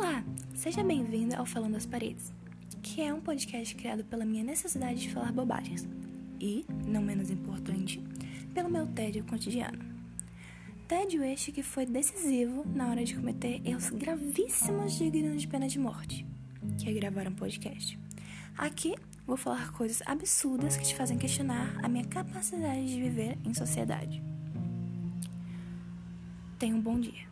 Olá, Seja bem-vindo ao Falando das Paredes, que é um podcast criado pela minha necessidade de falar bobagens e, não menos importante, pelo meu tédio cotidiano. Tédio este que foi decisivo na hora de cometer erros gravíssimos dignos de pena de morte, que é gravar um podcast. Aqui vou falar coisas absurdas que te fazem questionar a minha capacidade de viver em sociedade. Tenha um bom dia.